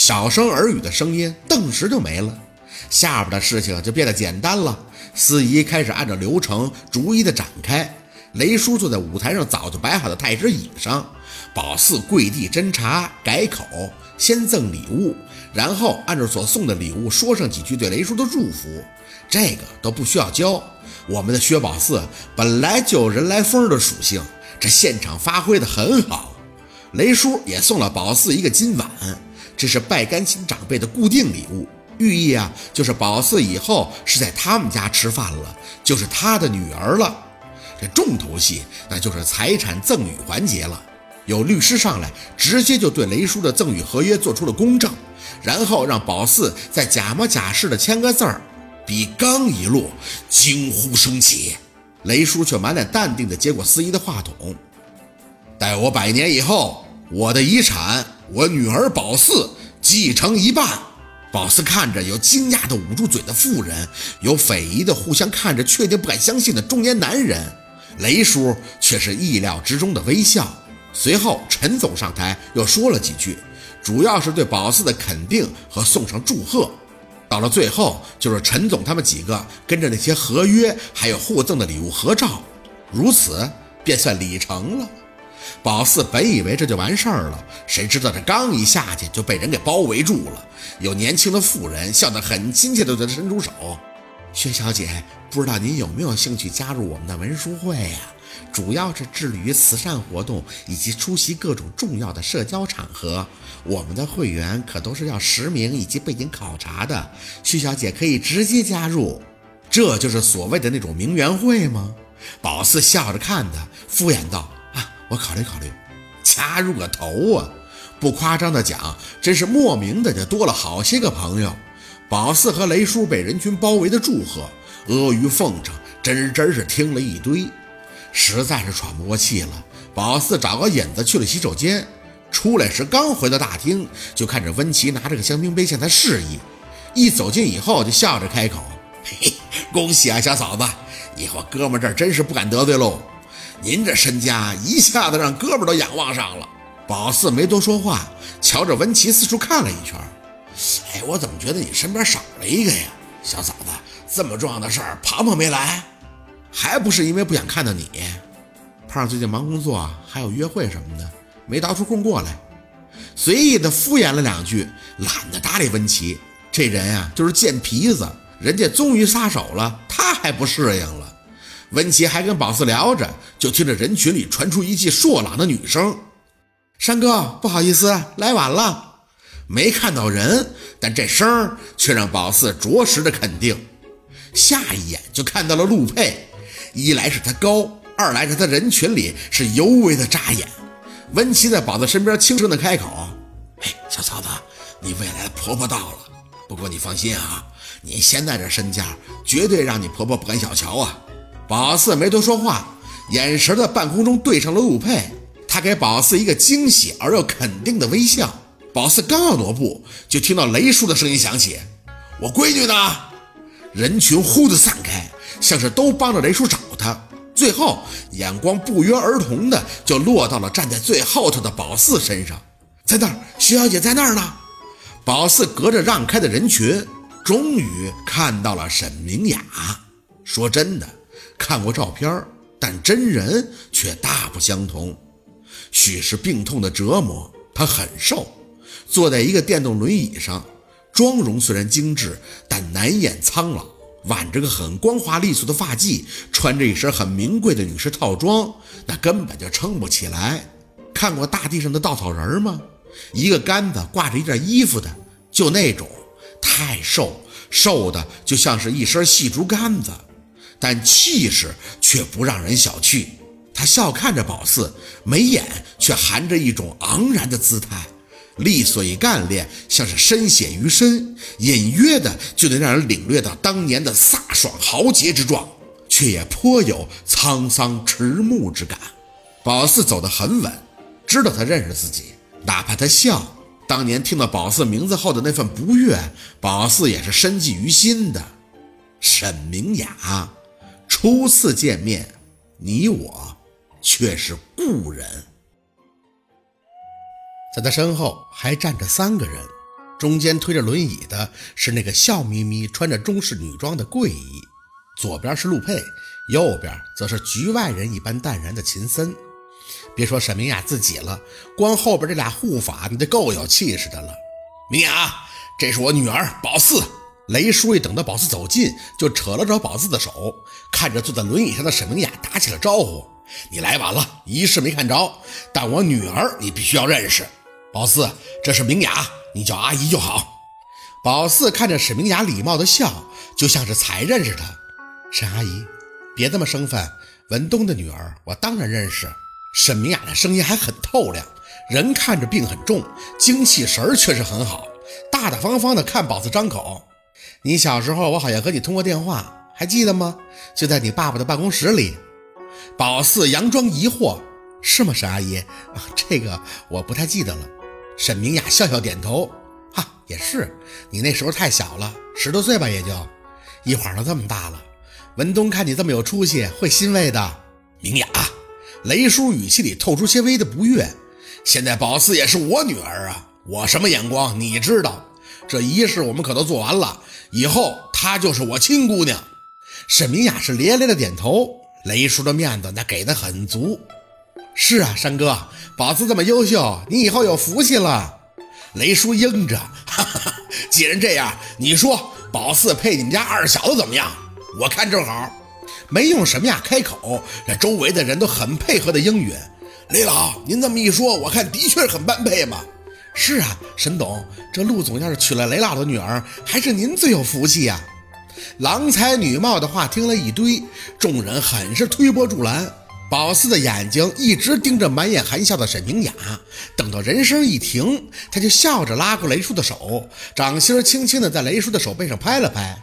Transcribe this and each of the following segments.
小声耳语的声音顿时就没了。下边的事情就变得简单了。司仪开始按照流程逐一的展开。雷叔坐在舞台上早就摆好的太师椅上，宝四跪地斟茶改口，先赠礼物，然后按照所送的礼物说上几句对雷叔的祝福。这个都不需要教。我们的薛宝四本来就有人来疯的属性，这现场发挥的很好。雷叔也送了宝四一个金碗，这是拜干亲长辈的固定礼物。寓意啊，就是宝四以后是在他们家吃饭了，就是他的女儿了。这重头戏那就是财产赠与环节了。有律师上来，直接就对雷叔的赠与合约做出了公证，然后让宝四在假模假式的签个字儿。笔刚一落，惊呼声起，雷叔却满脸淡定的接过司仪的话筒：“待我百年以后，我的遗产，我女儿宝四继承一半。”宝四看着有惊讶的捂住嘴的妇人，有匪夷的互相看着，确定不敢相信的中年男人。雷叔却是意料之中的微笑。随后，陈总上台又说了几句，主要是对宝四的肯定和送上祝贺。到了最后，就是陈总他们几个跟着那些合约还有互赠的礼物合照，如此便算礼成了。宝四本以为这就完事儿了，谁知道这刚一下去就被人给包围住了。有年轻的妇人笑得很亲切地对他伸出手：“薛小姐，不知道您有没有兴趣加入我们的文书会呀？主要是致力于慈善活动以及出席各种重要的社交场合。我们的会员可都是要实名以及背景考察的。薛小姐可以直接加入，这就是所谓的那种名媛会吗？”宝四笑着看他，敷衍道。我考虑考虑，加入个头啊！不夸张的讲，真是莫名的就多了好些个朋友。宝四和雷叔被人群包围的祝贺，阿谀奉承，真真是听了一堆，实在是喘不过气了。宝四找个引子去了洗手间，出来时刚回到大厅，就看着温琪拿着个香槟杯向他示意。一走近以后，就笑着开口：“嘿嘿，恭喜啊，小嫂子！以后哥们这儿真是不敢得罪喽。”您这身家一下子让哥们都仰望上了。宝四没多说话，瞧着文琪四处看了一圈。哎，我怎么觉得你身边少了一个呀，小嫂子？这么重要的事儿，庞庞没来，还不是因为不想看到你？胖最近忙工作，还有约会什么的，没倒出空过来。随意的敷衍了两句，懒得搭理文琪。这人啊，就是贱皮子，人家终于撒手了，他还不适应了。温琪还跟宝四聊着，就听着人群里传出一记硕朗的女声：“山哥，不好意思，来晚了，没看到人。”但这声却让宝四着实的肯定。下一眼就看到了陆佩，一来是他高，二来是他人群里是尤为的扎眼。温琪在宝子身边轻声的开口：“哎，小嫂子，你未来的婆婆到了。不过你放心啊，你现在这身价，绝对让你婆婆不敢小瞧啊。”宝四没多说话，眼神在半空中对上了陆佩，他给宝四一个惊喜而又肯定的微笑。宝四刚要挪步，就听到雷叔的声音响起：“我闺女呢？”人群忽的散开，像是都帮着雷叔找他。最后，眼光不约而同的就落到了站在最后头的宝四身上，在那儿，徐小姐在那儿呢。宝四隔着让开的人群，终于看到了沈明雅。说真的。看过照片，但真人却大不相同。许是病痛的折磨，他很瘦，坐在一个电动轮椅上，妆容虽然精致，但难掩苍老。挽着个很光滑利索的发髻，穿着一身很名贵的女士套装，那根本就撑不起来。看过大地上的稻草人吗？一个杆子挂着一件衣服的，就那种，太瘦，瘦的就像是一身细竹竿子。但气势却不让人小觑。他笑看着宝四，眉眼却含着一种昂然的姿态，利索与干练，像是深显于身，隐约的就能让人领略到当年的飒爽豪杰之状，却也颇有沧桑迟暮之感。宝四走得很稳，知道他认识自己，哪怕他笑，当年听到宝四名字后的那份不悦，宝四也是深记于心的。沈明雅。初次见面，你我却是故人。在他身后还站着三个人，中间推着轮椅的是那个笑眯眯、穿着中式女装的桂姨，左边是陆佩，右边则是局外人一般淡然的秦森。别说沈明雅自己了，光后边这俩护法，你就够有气势的了。明雅，这是我女儿宝四。雷叔一等到宝四走近，就扯了扯宝四的手，看着坐在轮椅上的沈明雅，打起了招呼：“你来晚了，仪式没看着，但我女儿你必须要认识。宝四，这是明雅。”你叫阿姨就好。宝四看着沈明雅礼貌的笑，就像是才认识她。沈阿姨，别这么生分。文东的女儿，我当然认识。沈明雅的声音还很透亮，人看着病很重，精气神儿却是很好，大大方方的看宝四张口。你小时候，我好像和你通过电话，还记得吗？就在你爸爸的办公室里。宝四佯装疑惑，是吗，沈阿姨？啊，这个我不太记得了。沈明雅笑笑点头，哈，也是，你那时候太小了，十多岁吧，也就，一晃都这么大了。文东看你这么有出息，会欣慰的。明雅，雷叔语气里透出些微的不悦。现在宝四也是我女儿啊，我什么眼光你知道？这仪式我们可都做完了，以后她就是我亲姑娘。沈明雅是连连的点头，雷叔的面子那给的很足。是啊，山哥，宝四这么优秀，你以后有福气了。雷叔应着，哈哈哈，既然这样，你说宝四配你们家二小子怎么样？我看正好。没用什么呀，开口，这周围的人都很配合的应允。雷老，您这么一说，我看的确很般配嘛。是啊，沈董，这陆总要是娶了雷老的女儿，还是您最有福气呀。郎才女貌的话听了一堆，众人很是推波助澜。宝四的眼睛一直盯着满眼含笑的沈明雅，等到人声一停，他就笑着拉过雷叔的手，掌心轻轻的在雷叔的手背上拍了拍。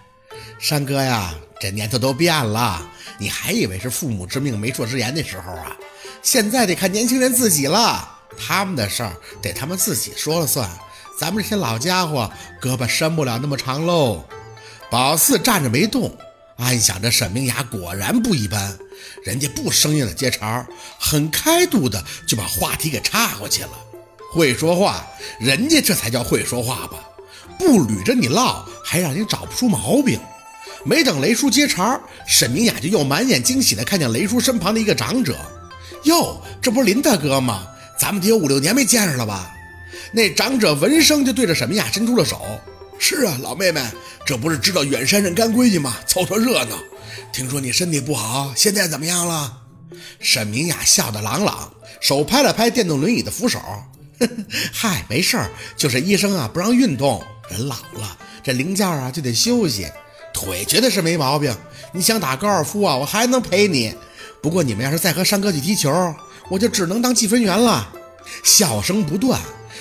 山哥呀，这年头都变了，你还以为是父母之命媒妁之言的时候啊？现在得看年轻人自己了，他们的事儿得他们自己说了算，咱们这些老家伙胳膊伸不了那么长喽。宝四站着没动。暗想着，沈明雅果然不一般，人家不生硬的接茬，很开度的就把话题给岔过去了。会说话，人家这才叫会说话吧？不捋着你唠，还让你找不出毛病。没等雷叔接茬，沈明雅就又满眼惊喜的看见雷叔身旁的一个长者。哟，这不是林大哥吗？咱们得有五六年没见着了吧？那长者闻声就对着沈明雅伸出了手。是啊，老妹妹，这不是知道远山人干闺女吗？凑凑热闹。听说你身体不好，现在怎么样了？沈明雅笑得朗朗，手拍了拍电动轮椅的扶手。嗨，没事儿，就是医生啊不让运动。人老了，这零件啊就得休息。腿绝对是没毛病。你想打高尔夫啊，我还能陪你。不过你们要是再和山哥去踢球，我就只能当计分员了。笑声不断，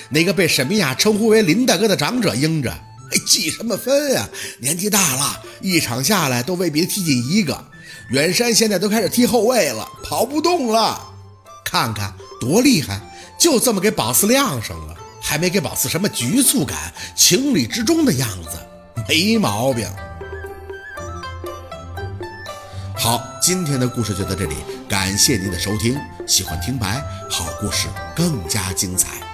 那个被沈明雅称呼为林大哥的长者应着。哎，计什么分呀？年纪大了，一场下来都未必踢进一个。远山现在都开始踢后卫了，跑不动了。看看多厉害，就这么给宝四亮上了，还没给宝四什么局促感，情理之中的样子，没毛病。好，今天的故事就到这里，感谢您的收听。喜欢听白，好故事更加精彩。